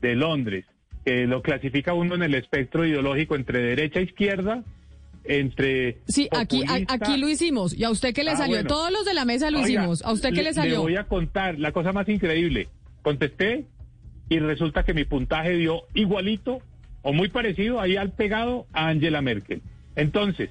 de Londres, que lo clasifica uno en el espectro ideológico entre derecha e izquierda, entre... Sí, aquí, populista- aquí lo hicimos. ¿Y a usted qué le Ah, salió? bueno. Todos los de la mesa lo Oiga, hicimos. ¿A usted qué le Le salió? voy a contar la cosa más increíble. Contesté y resulta que mi puntaje dio igualito o muy parecido ahí al pegado a Angela Merkel. Entonces,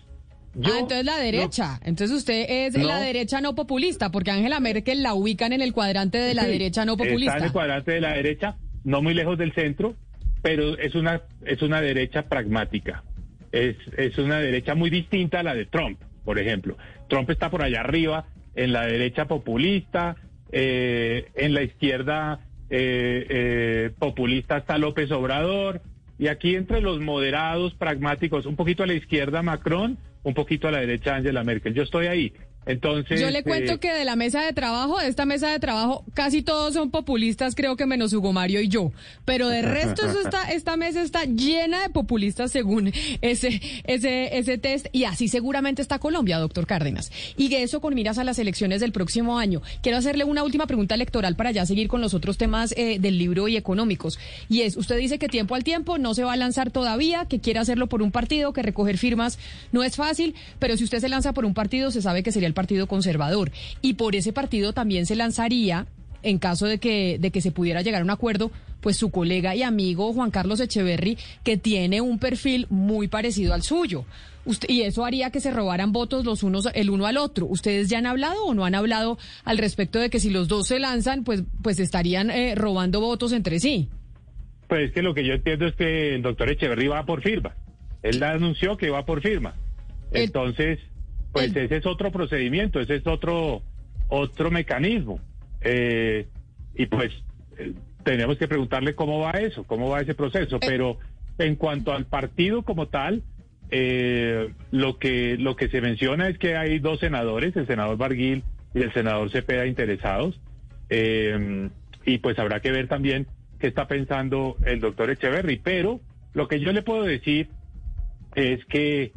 yo... ah, entonces la no- derecha. Entonces usted es No. la derecha no populista, porque Angela Merkel la ubican en el cuadrante de la Sí, derecha no Está en populista. el cuadrante de la derecha, no muy lejos del centro, pero es una, es una derecha pragmática. Es, es una derecha muy distinta a la de Trump, por ejemplo. Trump está por allá arriba, en la derecha populista, eh, en la izquierda eh, eh, populista está López Obrador, y aquí entre los moderados, pragmáticos, un poquito a la izquierda Macron, un poquito a la derecha Angela Merkel. Yo estoy ahí. Entonces, Yo le cuento eh, que de la mesa de trabajo, de esta mesa de trabajo, casi todos son populistas, creo que menos Hugo Mario y yo. Pero de resto, eso está, [LAUGHS] esta mesa está llena de populistas según ese, ese, ese test. Y así seguramente está Colombia, doctor Cárdenas. Y que eso con miras a las elecciones del próximo año. Quiero hacerle una última pregunta electoral para ya seguir con los otros temas eh, del libro y económicos. Y es, usted dice que tiempo al tiempo no se va a lanzar todavía, que quiere hacerlo por un partido, que recoger firmas no es fácil, pero si usted se lanza por un partido, se sabe que sería el Partido Conservador. Y por ese partido también se lanzaría, en caso de que, de que se pudiera llegar a un acuerdo, pues su colega y amigo Juan Carlos Echeverry, que tiene un perfil muy parecido al suyo. Usted- y eso haría que se robaran votos los unos el uno al otro. ¿Ustedes ya han hablado o no han hablado al respecto de que si los dos se lanzan, pues, pues estarían eh, robando votos entre sí? Pues es que lo que yo entiendo es que el doctor Echeverry va por firma. Él anunció que va por firma. Entonces, pues ese es otro procedimiento, ese es otro, otro mecanismo. Eh, y pues eh, tenemos que preguntarle cómo va eso, cómo va ese proceso. Pero en cuanto al partido como tal, eh, lo que lo que se menciona es que hay dos senadores, el senador Barguil y el senador Cepeda interesados. Eh, y pues habrá que ver también qué está pensando el doctor Echeverry. Pero lo que yo le puedo decir es que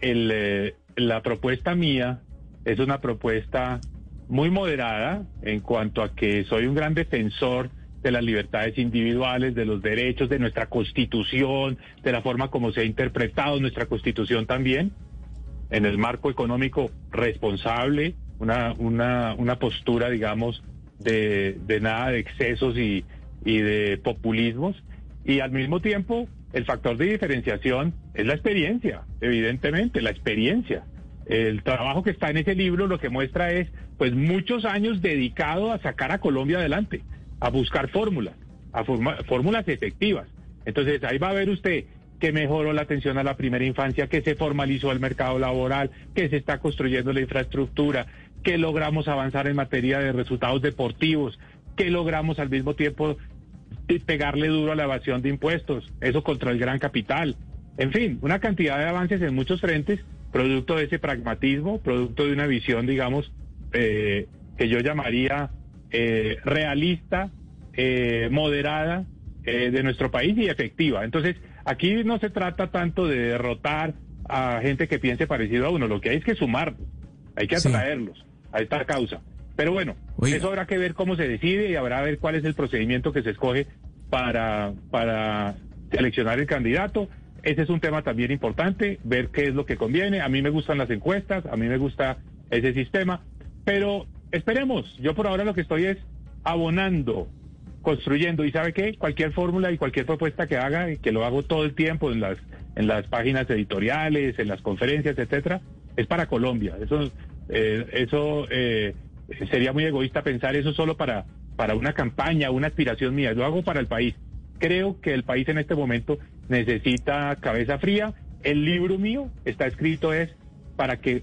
el, eh, la propuesta mía es una propuesta muy moderada en cuanto a que soy un gran defensor de las libertades individuales, de los derechos, de nuestra constitución, de la forma como se ha interpretado nuestra constitución también, en el marco económico responsable, una, una, una postura, digamos, de, de nada de excesos y, y de populismos. Y al mismo tiempo, el factor de diferenciación es la experiencia, evidentemente, la experiencia. El trabajo que está en ese libro lo que muestra es, pues, muchos años dedicado a sacar a Colombia adelante, a buscar fórmulas, a fórmulas efectivas. Entonces, ahí va a ver usted que mejoró la atención a la primera infancia, que se formalizó el mercado laboral, que se está construyendo la infraestructura, que logramos avanzar en materia de resultados deportivos, que logramos al mismo tiempo pegarle duro a la evasión de impuestos, eso contra el gran capital. En fin, una cantidad de avances en muchos frentes, producto de ese pragmatismo, producto de una visión, digamos, eh, que yo llamaría eh, realista, eh, moderada de nuestro país y efectiva. Entonces, aquí no se trata tanto de derrotar a gente que piense parecido a uno, lo que hay es que sumarlos, hay que atraerlos a esta causa. Pero bueno, eso habrá que ver cómo se decide y habrá que ver cuál es el procedimiento que se escoge para, para seleccionar el candidato. Ese es un tema también importante, ver qué es lo que conviene. A mí me gustan las encuestas, a mí me gusta ese sistema, pero esperemos. Yo por ahora lo que estoy es abonando, construyendo. ¿Y sabe qué? Cualquier fórmula y cualquier propuesta que haga, que lo hago todo el tiempo en las, en las páginas editoriales, en las conferencias, etcétera, es para Colombia. Eso, eh, eso eh, sería muy egoísta pensar eso solo para, para una campaña, una aspiración mía. Lo hago para el país. Creo que el país en este momento necesita cabeza fría. El libro mío está escrito es para que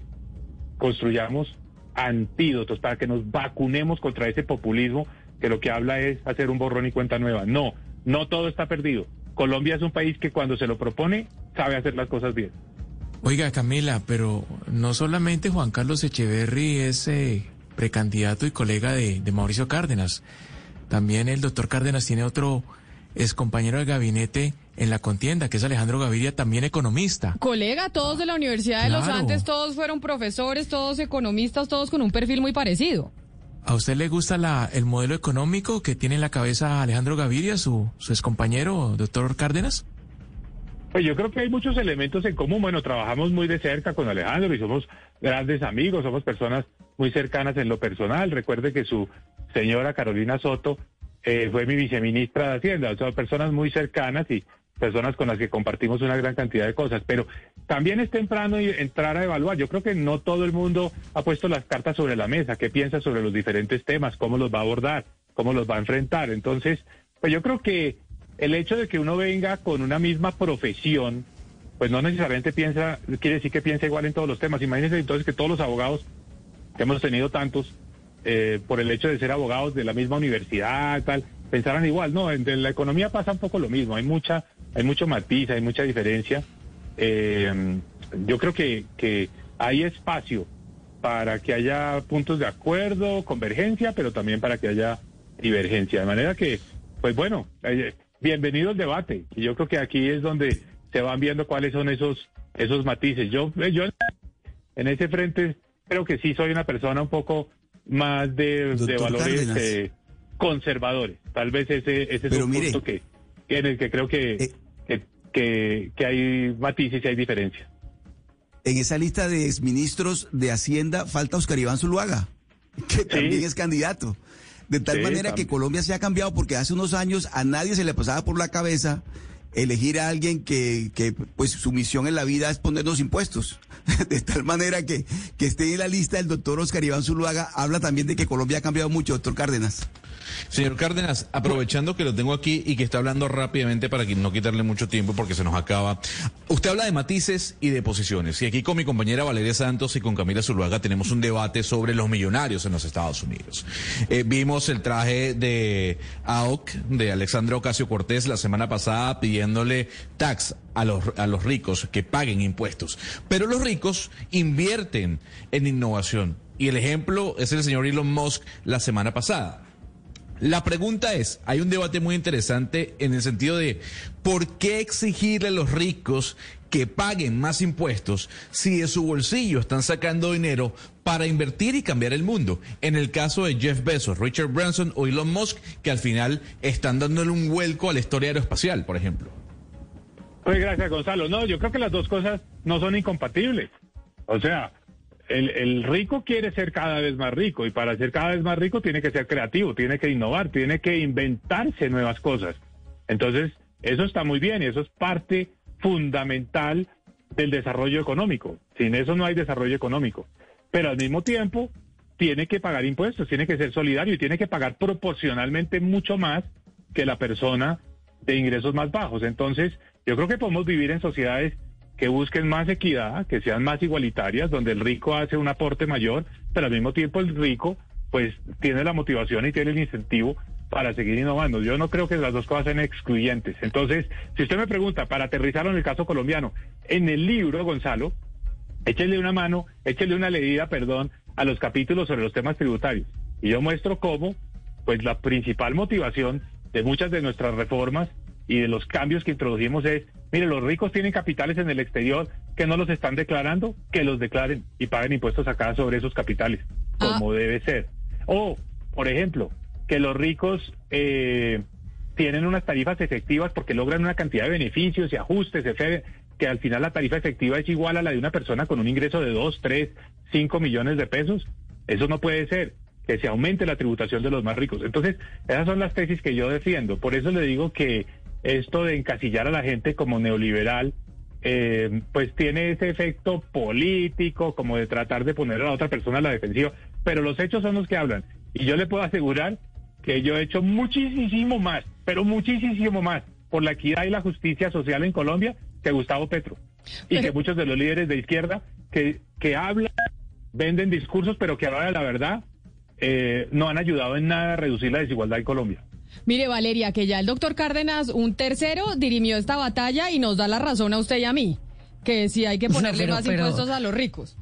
construyamos antídotos, para que nos vacunemos contra ese populismo que lo que habla es hacer un borrón y cuenta nueva. No, no todo está perdido. Colombia es un país que cuando se lo propone sabe hacer las cosas bien. Oiga, Camila, pero no solamente Juan Carlos Echeverry es eh, precandidato y colega de, Mauricio Cárdenas. También el doctor Cárdenas tiene otro ex compañero de gabinete en la contienda, que es Alejandro Gaviria, también economista. Colega, todos de la Universidad de los Andes, todos fueron profesores, todos economistas, todos con un perfil muy parecido. ¿A usted le gusta la, el modelo económico que tiene en la cabeza Alejandro Gaviria, su, su ex compañero, doctor Cárdenas? Pues yo creo que hay muchos elementos en común. Bueno, trabajamos muy de cerca con Alejandro y somos grandes amigos, somos personas muy cercanas en lo personal. Recuerde que su señora Carolina Soto eh, fue mi viceministra de Hacienda. Son personas muy cercanas y personas con las que compartimos una gran cantidad de cosas. Pero también es temprano entrar a evaluar. Yo creo que no todo el mundo ha puesto las cartas sobre la mesa. ¿Qué piensa sobre los diferentes temas? ¿Cómo los va a abordar? ¿Cómo los va a enfrentar? Entonces, pues yo creo que el hecho de que uno venga con una misma profesión, pues no necesariamente piensa, quiere decir que piensa igual en todos los temas. Imagínense entonces que todos los abogados, que hemos tenido tantos, eh, por el hecho de ser abogados de la misma universidad, tal, pensaran igual. No, en, la economía pasa un poco lo mismo, hay mucha, hay mucho matiz, hay mucha diferencia. Eh, yo creo que, que hay espacio para que haya puntos de acuerdo, convergencia, pero también para que haya divergencia. De manera que, pues bueno, eh, bienvenido al debate. Y yo creo que aquí es donde se van viendo cuáles son esos, esos matices. Yo, eh, yo en ese frente creo que sí soy una persona un poco más de, valores eh, conservadores. Tal vez ese, ese es un punto que, en el que creo que, eh, que, que, hay matices y hay diferencias. En esa lista de exministros de Hacienda falta Oscar Iván Zuluaga, que también es candidato. De tal manera que Colombia se ha cambiado porque hace unos años a nadie se le pasaba por la cabeza elegir a alguien que, que pues su misión en la vida es ponernos impuestos. [LAUGHS] De tal manera que, que esté en la lista el doctor Oscar Iván Zuluaga habla también de que Colombia ha cambiado mucho, doctor Cárdenas. Señor Cárdenas, aprovechando que lo tengo aquí y que está hablando rápidamente para no quitarle mucho tiempo porque se nos acaba. Usted habla de matices y de posiciones. Y aquí con mi compañera Valeria Santos y con Camila Zuluaga tenemos un debate sobre los millonarios en los Estados Unidos. Eh, vimos el traje de AOC, de Alexandra Ocasio Cortés, la semana pasada pidiéndole tax a los, a los ricos que paguen impuestos. Pero los ricos invierten en innovación Y el ejemplo es el señor Elon Musk la semana pasada. La pregunta es, hay un debate muy interesante en el sentido de por qué exigirle a los ricos que paguen más impuestos si de su bolsillo están sacando dinero para invertir y cambiar el mundo. En el caso de Jeff Bezos, Richard Branson o Elon Musk, que al final están dándole un vuelco a la historia aeroespacial, por ejemplo. Pues gracias, Gonzalo. No, yo creo que las dos cosas no son incompatibles. O sea, el, el, rico quiere ser cada vez más rico y para ser cada vez más rico tiene que ser creativo, tiene que innovar, tiene que inventarse nuevas cosas. Entonces, eso está muy bien y eso es parte fundamental del desarrollo económico. Sin eso no hay desarrollo económico. Pero al mismo tiempo, tiene que pagar impuestos, tiene que ser solidario y tiene que pagar proporcionalmente mucho más que la persona de ingresos más bajos. Entonces, yo creo que podemos vivir en sociedades que busquen más equidad, que sean más igualitarias, donde el rico hace un aporte mayor, pero al mismo tiempo el rico pues tiene la motivación y tiene el incentivo para seguir innovando. Yo no creo que las dos cosas sean excluyentes. Entonces, si usted me pregunta, para aterrizarlo en el caso colombiano, en el libro, Gonzalo, échele una mano, échele una leída, perdón, a los capítulos sobre los temas tributarios. Y yo muestro cómo, pues la principal motivación de muchas de nuestras reformas y de los cambios que introdujimos es, mire, los ricos tienen capitales en el exterior que no los están declarando, que los declaren y paguen impuestos acá sobre esos capitales, como debe ser. O, por ejemplo, que los ricos eh, tienen unas tarifas efectivas porque logran una cantidad de beneficios y ajustes, que al final la tarifa efectiva es igual a la de una persona con un ingreso de 2, 3, 5 millones de pesos. Eso no puede ser que se aumente la tributación de los más ricos. Entonces, esas son las tesis que yo defiendo. Por eso le digo que esto de encasillar a la gente como neoliberal, eh, pues tiene ese efecto político, como de tratar de poner a la otra persona a la defensiva, pero los hechos son los que hablan. Y yo le puedo asegurar que yo he hecho muchísimo más, pero muchísimo más por la equidad y la justicia social en Colombia que Gustavo Petro. Y que muchos de los líderes de izquierda que, que hablan, venden discursos, pero que ahora la verdad eh, no han ayudado en nada a reducir la desigualdad en Colombia. Mire, Valeria, que ya el doctor Cárdenas, un tercero, dirimió esta batalla y nos da la razón a usted y a mí, que si hay que [LAUGHS] ponerle más impuestos a los ricos.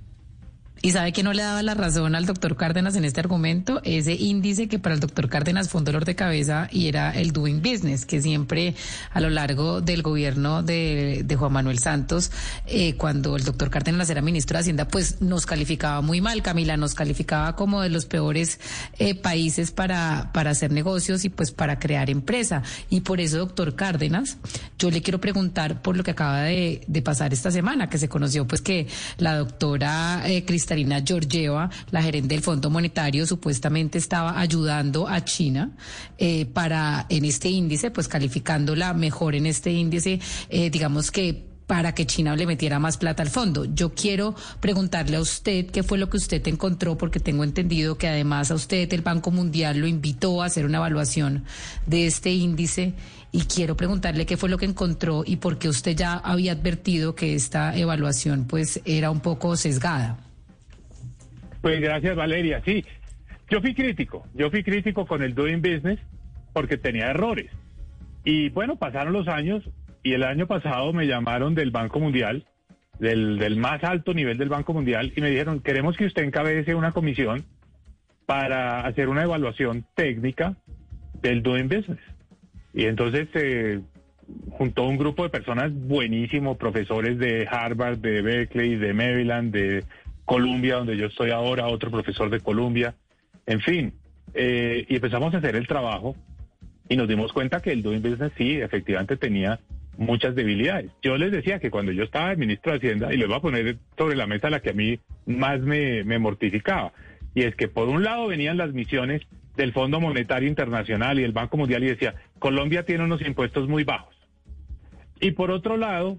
¿Y sabe que no le daba la razón al doctor Cárdenas en este argumento? Ese índice que para el doctor Cárdenas fue un dolor de cabeza y era el doing business, que siempre a lo largo del gobierno de, Juan Manuel Santos, eh, cuando el doctor Cárdenas era ministro de Hacienda, pues nos calificaba muy mal, Camila, nos calificaba como de los peores eh, países para, para hacer negocios y pues para crear empresa. Y por eso, doctor Cárdenas, yo le quiero preguntar por lo que acaba de, pasar esta semana, que se conoció pues que la doctora eh, Cristalina Georgieva, la gerente del Fondo Monetario, supuestamente estaba ayudando a China eh, para en este índice, pues calificándola mejor en este índice, eh, digamos que para que China le metiera más plata al fondo. Yo quiero preguntarle a usted qué fue lo que usted encontró, porque tengo entendido que además a usted el Banco Mundial lo invitó a hacer una evaluación de este índice y quiero preguntarle qué fue lo que encontró y por qué usted ya había advertido que esta evaluación pues era un poco sesgada. Pues gracias, Valeria. Sí, yo fui crítico. Yo fui crítico con el Doing Business porque tenía errores. Y bueno, pasaron los años y el año pasado me llamaron del Banco Mundial, del, del más alto nivel del Banco Mundial, y me dijeron, queremos que usted encabece una comisión para hacer una evaluación técnica del Doing Business. Y entonces eh, juntó un grupo de personas buenísimos, profesores de Harvard, de Berkeley, de Maryland, de Columbia, donde yo estoy ahora, otro profesor de Columbia, en fin, eh, y empezamos a hacer el trabajo y nos dimos cuenta que el Doing Business sí, efectivamente tenía muchas debilidades. Yo les decía que cuando yo estaba ministro de Hacienda, y les voy a poner sobre la mesa la que a mí más me, me mortificaba, y es que por un lado venían las misiones del Fondo Monetario Internacional y el Banco Mundial y decía, Colombia tiene unos impuestos muy bajos. Y por otro lado,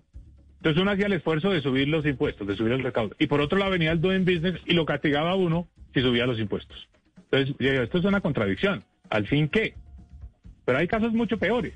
entonces uno hacía el esfuerzo de subir los impuestos, de subir el recaudo. Y por otro lado venía el doing business y lo castigaba a uno si subía los impuestos. Entonces, esto es una contradicción. ¿Al fin qué? Pero hay casos mucho peores.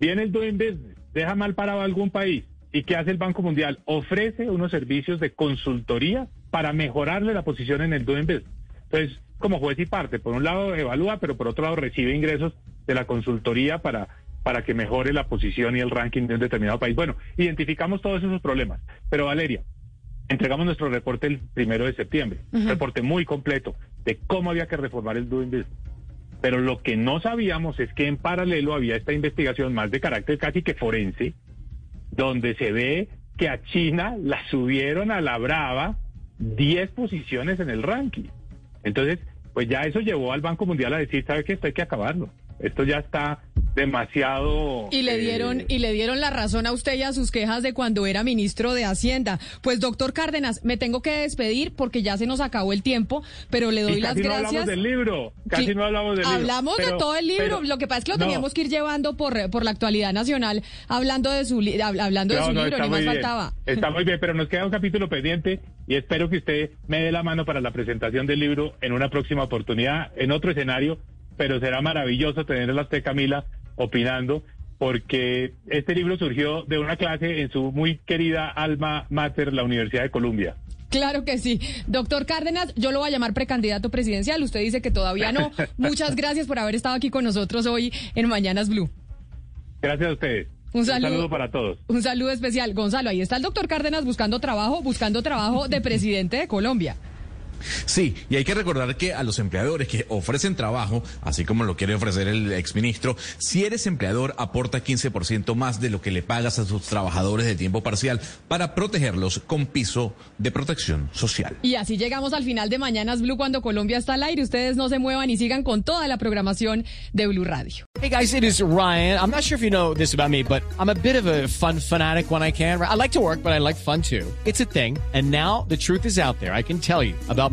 Viene el doing business, deja mal parado a algún país. ¿Y qué hace el Banco Mundial? Ofrece unos servicios de consultoría para mejorarle la posición en el doing business. Entonces, como juez y parte, por un lado evalúa, pero por otro lado recibe ingresos de la consultoría para para que mejore la posición y el ranking de un determinado país. Bueno, identificamos todos esos problemas. Pero Valeria, Entregamos nuestro reporte el primero de septiembre, un reporte muy completo de cómo había que reformar el doing business. Pero lo que no sabíamos es que en paralelo había esta investigación más de carácter casi que forense, donde se ve que a China la subieron a la brava 10 posiciones en el ranking. Entonces, pues ya eso llevó al Banco Mundial a decir, ¿sabe qué? Esto hay que acabarlo. Esto ya está demasiado... Y le eh, dieron y le dieron la razón a usted y a sus quejas de cuando era ministro de Hacienda. Pues doctor Cárdenas, me tengo que despedir porque ya se nos acabó el tiempo, pero le doy y las casi no gracias. hablamos del libro, casi Sí, no hablamos del libro. Hablamos de todo el libro. pero- lo que pasa es que lo no. teníamos que ir llevando por, por la actualidad nacional, hablando de su hablando de su libro, ni más bien. faltaba. Está muy bien, pero nos queda un capítulo pendiente y espero que usted me dé la mano para la presentación del libro en una próxima oportunidad, en otro escenario, pero será maravilloso tenerla a usted, Camila, opinando, porque este libro surgió de una clase en su muy querida alma mater, la Universidad de Columbia. Claro que sí. Doctor Cárdenas, yo lo voy a llamar precandidato presidencial. Usted dice que todavía no. [LAUGHS] Muchas gracias por haber estado aquí con nosotros hoy en Mañanas Blue. Gracias a ustedes. Un saludo. para todos. Un saludo especial. Gonzalo, ahí está el doctor Cárdenas buscando trabajo, buscando trabajo de presidente de Colombia. Sí, y hay que recordar que a los empleadores que ofrecen trabajo, así como lo quiere ofrecer el exministro, si eres empleador, aporta 15% más de lo que le pagas a sus trabajadores de tiempo parcial para protegerlos con piso de protección social. Y así llegamos al final de Mañanas Blue cuando Colombia está al aire. Ustedes no se muevan y sigan con toda la programación de Blue Radio. Hey guys, it is Ryan. I'm not sure if you know this about me, but I'm a bit of a fun fanatic when I can. I like to work, but I like fun too. It's a thing. And now the truth is out there. I can tell you about